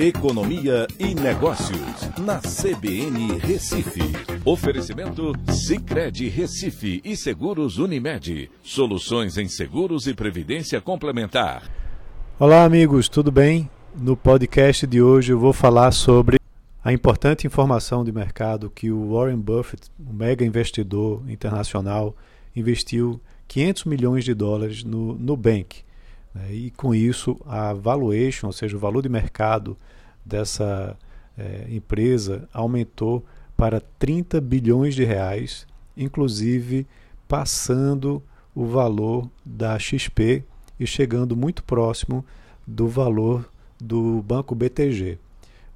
Economia e Negócios, na CBN Recife. Oferecimento Cicred Recife e Seguros Unimed. Soluções em seguros e previdência complementar. Olá, amigos, tudo bem? No podcast de hoje eu vou falar sobre a importante informação de mercado que o Warren Buffett, um mega investidor internacional, investiu 500 milhões de dólares no Nubank. Né? E com isso, a valuation, ou seja, o valor de mercado dessa é, empresa aumentou para 30 bilhões de reais, inclusive passando o valor da XP e chegando muito próximo do valor do Banco BTG.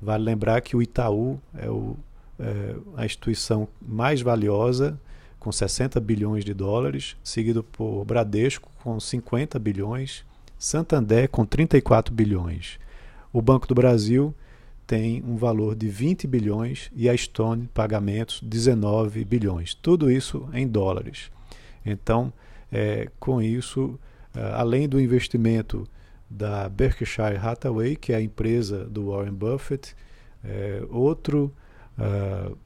Vale lembrar que o Itaú é, o, é a instituição mais valiosa, com 60 bilhões de dólares, seguido por Bradesco, com 50 bilhões, Santander, com 34 bilhões. O Banco do Brasil tem um valor de 20 bilhões e a Stone pagamentos 19 bilhões. Tudo isso em dólares. Então, é, com isso, é, além do investimento da Berkshire Hathaway, que é a empresa do Warren Buffett, é, outro uh,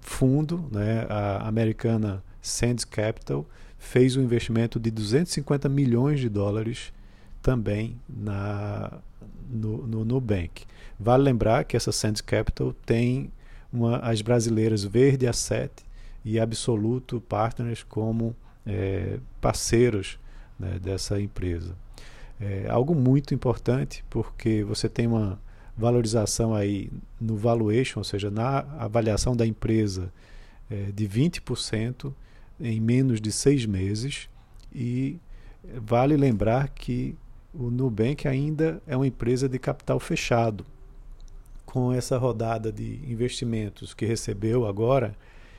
fundo, né, a americana Sands Capital, fez um investimento de 250 milhões de dólares também na, no, no Nubank. Vale lembrar que essa Sands Capital tem uma, as brasileiras Verde Asset e Absoluto Partners como é, parceiros né, dessa empresa. É algo muito importante porque você tem uma valorização aí no valuation, ou seja, na avaliação da empresa é, de 20% em menos de seis meses e vale lembrar que o Nubank ainda é uma empresa de capital fechado. Com essa rodada de investimentos que recebeu agora,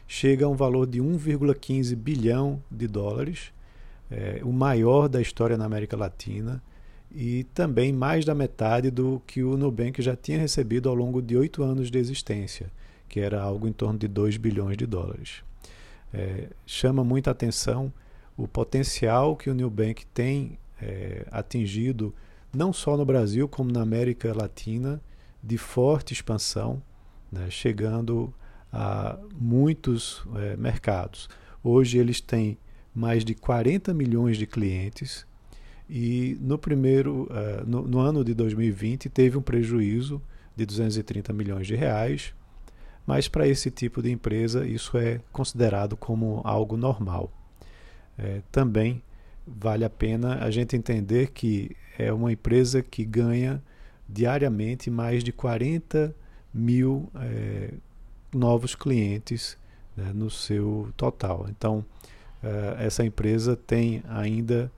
chega a um valor de 1,15 bilhão de dólares, é, o maior da história na América Latina, e também mais da metade do que o Nubank já tinha recebido ao longo de oito anos de existência, que era algo em torno de 2 bilhões de dólares. É, chama muita atenção o potencial que o Nubank tem é, atingido não só no Brasil, como na América Latina, de forte expansão, né, chegando a muitos é, mercados. Hoje eles têm mais de 40 milhões de clientes e no primeiro uh, no, no, ano de 2020 teve um prejuízo de 230 milhões de reais, mas para esse tipo de empresa isso é considerado como algo normal. É, também vale a pena a gente entender que é uma empresa que ganha diariamente mais de 40 mil é, novos clientes né, no seu total. Então, é, essa empresa tem ainda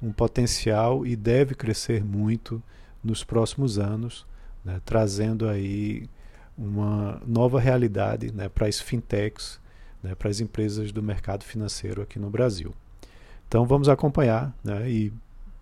um potencial e deve crescer muito nos próximos anos, né, trazendo aí uma nova realidade né, para as fintechs, né, para as empresas do mercado financeiro aqui no Brasil. Então vamos acompanhar né, e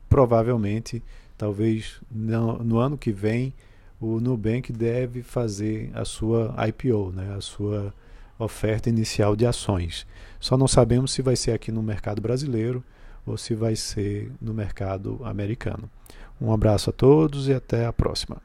provavelmente, talvez no, no, ano que vem, o Nubank deve fazer a sua IPO, né, a sua oferta inicial de ações. Só não sabemos se vai ser aqui no mercado brasileiro ou se vai ser no mercado americano. Um abraço a todos e até a próxima.